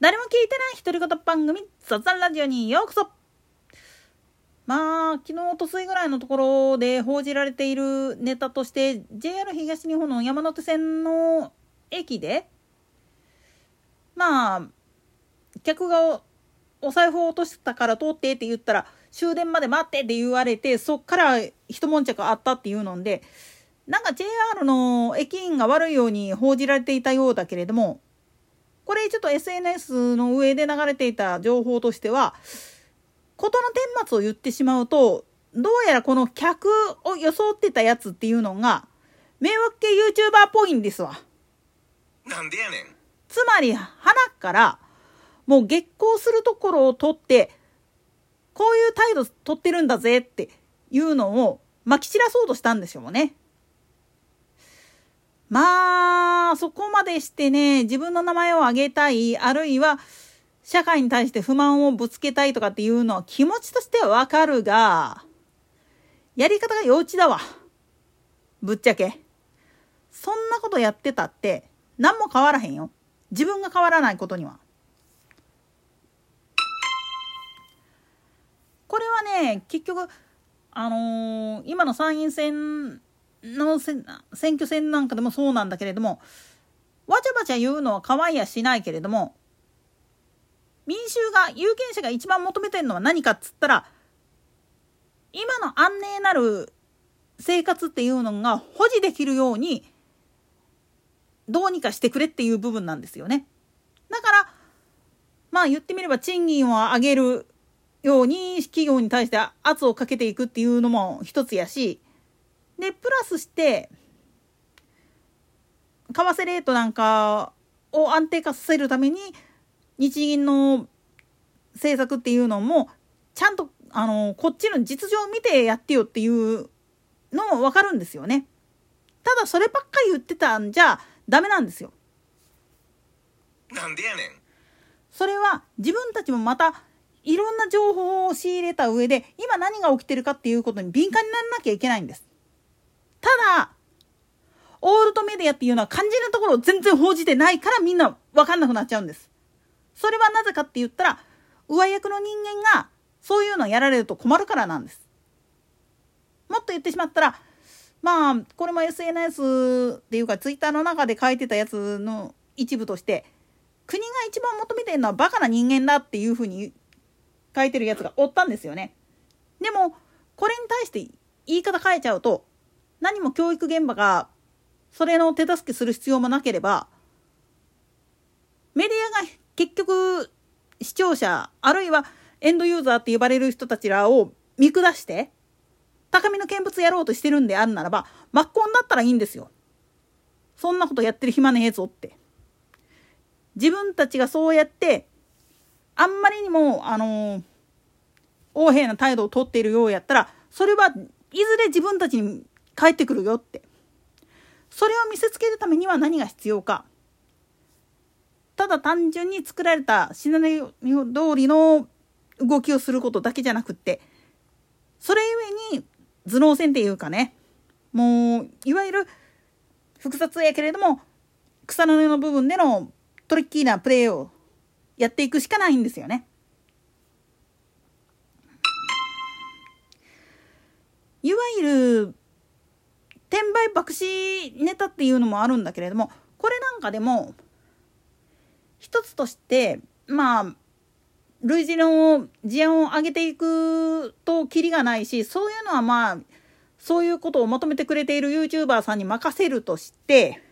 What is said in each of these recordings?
誰も聞いてない独り言番組雑談ラジオにようこそ。まあ昨日おとついぐらいのところで報じられているネタとして JR 東日本の山手線の駅でまあ客がお財布を落としてたから通ってって言ったら終電まで待ってって言われてそっから一悶着あったっていうのでなんか JR の駅員が悪いように報じられていたようだけれどもこれちょっと SNS の上で流れていた情報としては事の顛末を言ってしまうとどうやらこの客を装ってたやつっていうのが迷惑系 YouTuber っぽいんですわ。なんでやねん。つまり鼻からもう月光するところを取ってこういう態度取ってるんだぜっていうのをまき散らそうとしたんでしょうね。まあ、そこまでしてね、自分の名前を挙げたい、あるいは、社会に対して不満をぶつけたいとかっていうのは気持ちとしてはわかるが、やり方が幼稚だわ。ぶっちゃけ。そんなことやってたって、何も変わらへんよ。自分が変わらないことには。これはね、結局、あのー、今の参院選の選挙戦なんかでもそうなんだけれどもわちゃわちゃ言うのは可愛いやしないけれども民衆が有権者が一番求めてるのは何かっつったら今の安寧なる生活っていうのが保持できるようにどうにかしてくれっていう部分なんですよね。だからまあ言ってみれば賃金を上げるように企業に対して圧をかけていくっていうのも一つやしでプラスして為替レートなんかを安定化させるために日銀の政策っていうのもちゃんとあのこっちの実情を見てやってよっていうのも分かるんですよね。ただそればっかり言ってたんじゃダメなんですよ。なんでやねん。それは自分たちもまたいろんな情報を仕入れた上で今何が起きてるかっていうことに敏感にならなきゃいけないんです。ただ、オールドメディアっていうのは肝心なところを全然報じてないからみんな分かんなくなっちゃうんです。それはなぜかって言ったら、上役の人間がそういうのをやられると困るからなんです。もっと言ってしまったら、まあ、これも SNS っていうか Twitter の中で書いてたやつの一部として、国が一番求めてるのはバカな人間だっていうふうに書いてるやつがおったんですよね。でも、これに対して言い方変えちゃうと、何も教育現場がそれの手助けする必要もなければメディアが結局視聴者あるいはエンドユーザーって呼ばれる人たちらを見下して高みの見物やろうとしてるんであるならば真っ向だったらいいんですよ。そんなことやってる暇ねえぞって。自分たちがそうやってあんまりにもあの横柄な態度をとっているようやったらそれはいずれ自分たちに帰ってくるよって。それを見せつけるためには何が必要か。ただ単純に作られたシナリオ通りの動きをすることだけじゃなくって。それゆえに頭脳戦っていうかね。もういわゆる複雑やけれども草の根の部分でのトリッキーなプレーをやっていくしかないんですよね。いわゆる転売爆死ネタっていうのもあるんだけれどもこれなんかでも一つとしてまあ類似の事案を上げていくとキリがないしそういうのはまあそういうことを求めてくれている YouTuber さんに任せるとして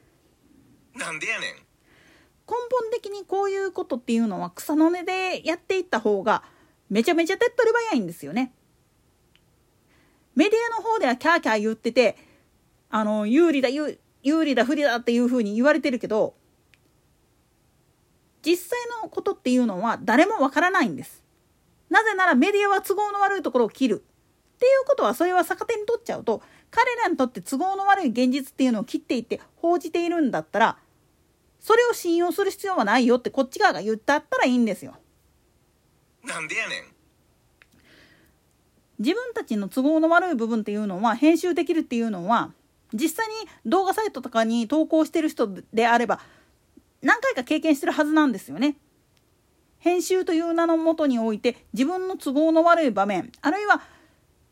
なんでやねん根本的にこういうことっていうのは草の根でやっていった方がめちゃめちゃ手っ取り早いんですよね。メディアの方ではキャーキャー言っててあの有利だ有利だ不利だっていうふうに言われてるけど実際のことっていうのは誰もわからないんです。なぜならメディアは都合の悪いところを切る。っていうことはそれは逆手に取っちゃうと彼らにとって都合の悪い現実っていうのを切っていって報じているんだったらそれを信用する必要はないよってこっち側が言ったったらいいんですよ。なんでやねん。自分たちの都合の悪い部分っていうのは編集できるっていうのは実際に動画サイトとかに投稿してる人であれば何回か経験してるはずなんですよね。編集という名のもとにおいて自分の都合の悪い場面あるいは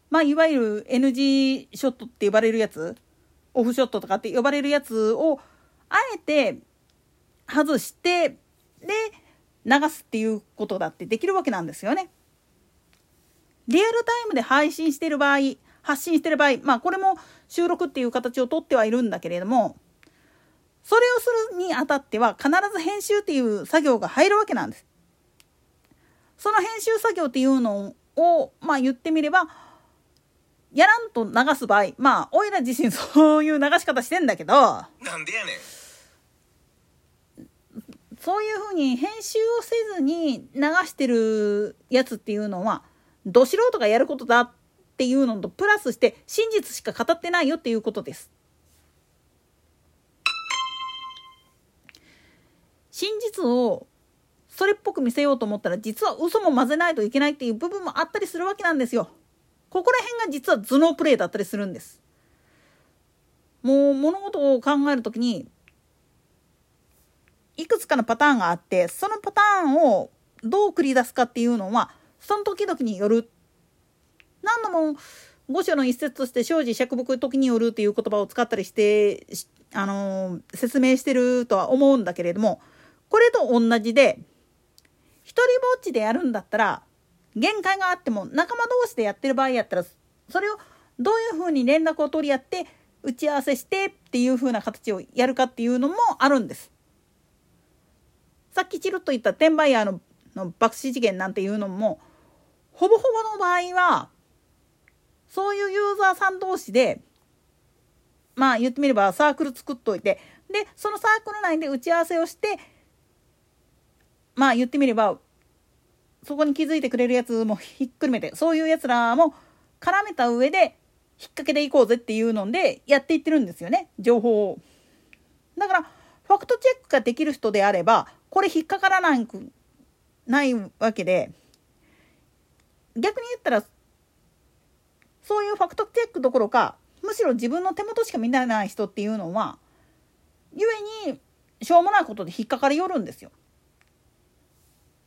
まあいわゆる NG ショットって呼ばれるやつオフショットとかって呼ばれるやつをあえて外してで流すっていうことだってできるわけなんですよね。リアルタイムで配信してる場合発信してる場合まあこれも収録っていう形をとってはいるんだけれどもそれをするにあたっては必ず編集っていう作業が入るわけなんです。その編集作業っていうのをまあ言ってみればやらんと流す場合まあおいら自身そういう流し方してんだけどなんでやねんそういうふうに編集をせずに流してるやつっていうのはど素人がやることだっっていうのとプラスして真実しか語ってないよっていうことです。真実をそれっぽく見せようと思ったら実は嘘も混ぜないといけないっていう部分もあったりするわけなんですよ。ここら辺が実は頭脳プレイだったりするんです。もう物事を考える時にいくつかのパターンがあってそのパターンをどう繰り出すかっていうのはその時々による何度も五章の一節として生じ釈木時によるっていう言葉を使ったりしてあの説明してるとは思うんだけれどもこれと同じで一人ぼっちでやるんだったら限界があっても仲間同士でやってる場合やったらそれをどういうふうに連絡を取り合って打ち合わせしてっていうふうな形をやるかっていうのもあるんです。さっきチルッと言った転売ヤーのの爆死事件なんていうのもほぼほぼの場合はそういうユーザーさん同士でまあ言ってみればサークル作っといてでそのサークル内で打ち合わせをしてまあ言ってみればそこに気づいてくれるやつもひっくるめてそういうやつらも絡めた上で引っ掛けていこうぜっていうのでやっていってるんですよね情報を。だからファクトチェックができる人であればこれ引っかからないないわけで逆に言ったらそういうファクトチェックどころかむしろ自分の手元しか見られない人っていうのはゆえにしょうもないことで引っかかりよるんですよ。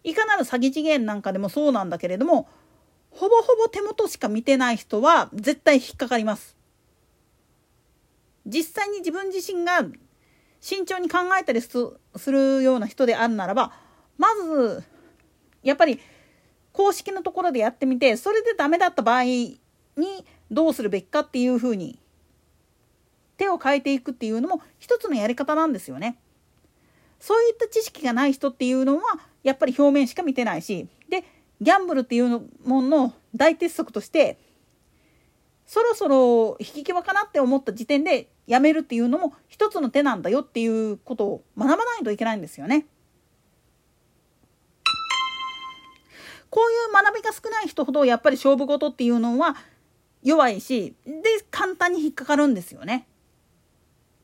いかなる詐欺次元なんかでもそうなんだけれどもほぼほぼ手元しか見てない人は絶対引っかかります。実際に自分自身が慎重に考えたりするような人であるならばまずやっぱり公式のところでやってみてそれでダメだった場合にどうするべきかっていうふうに手を変えていくっていうのも一つのやり方なんですよね。そういった知識がない人っていうのはやっぱり表面しか見てないしでギャンブルっていうものの大鉄則としてそろそろ引き際かなって思った時点でやめるっていうのも一つの手なんだよっていうことを学ばないといけないんですよね。こういう学びが少ない人ほどやっぱり勝負事っていうのは弱いしで簡単に引っかかるんですよね。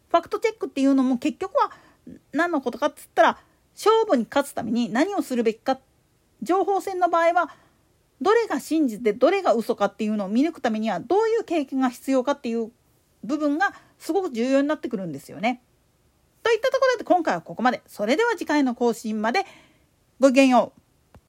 ファクトチェックっていうのも結局は何のことかっつったら勝負に勝つために何をするべきか情報戦の場合はどれが真実でどれが嘘かっていうのを見抜くためにはどういう経験が必要かっていう部分がすごく重要になってくるんですよね。といったところで今回はここまで。それでは次回の更新までごきげんよう。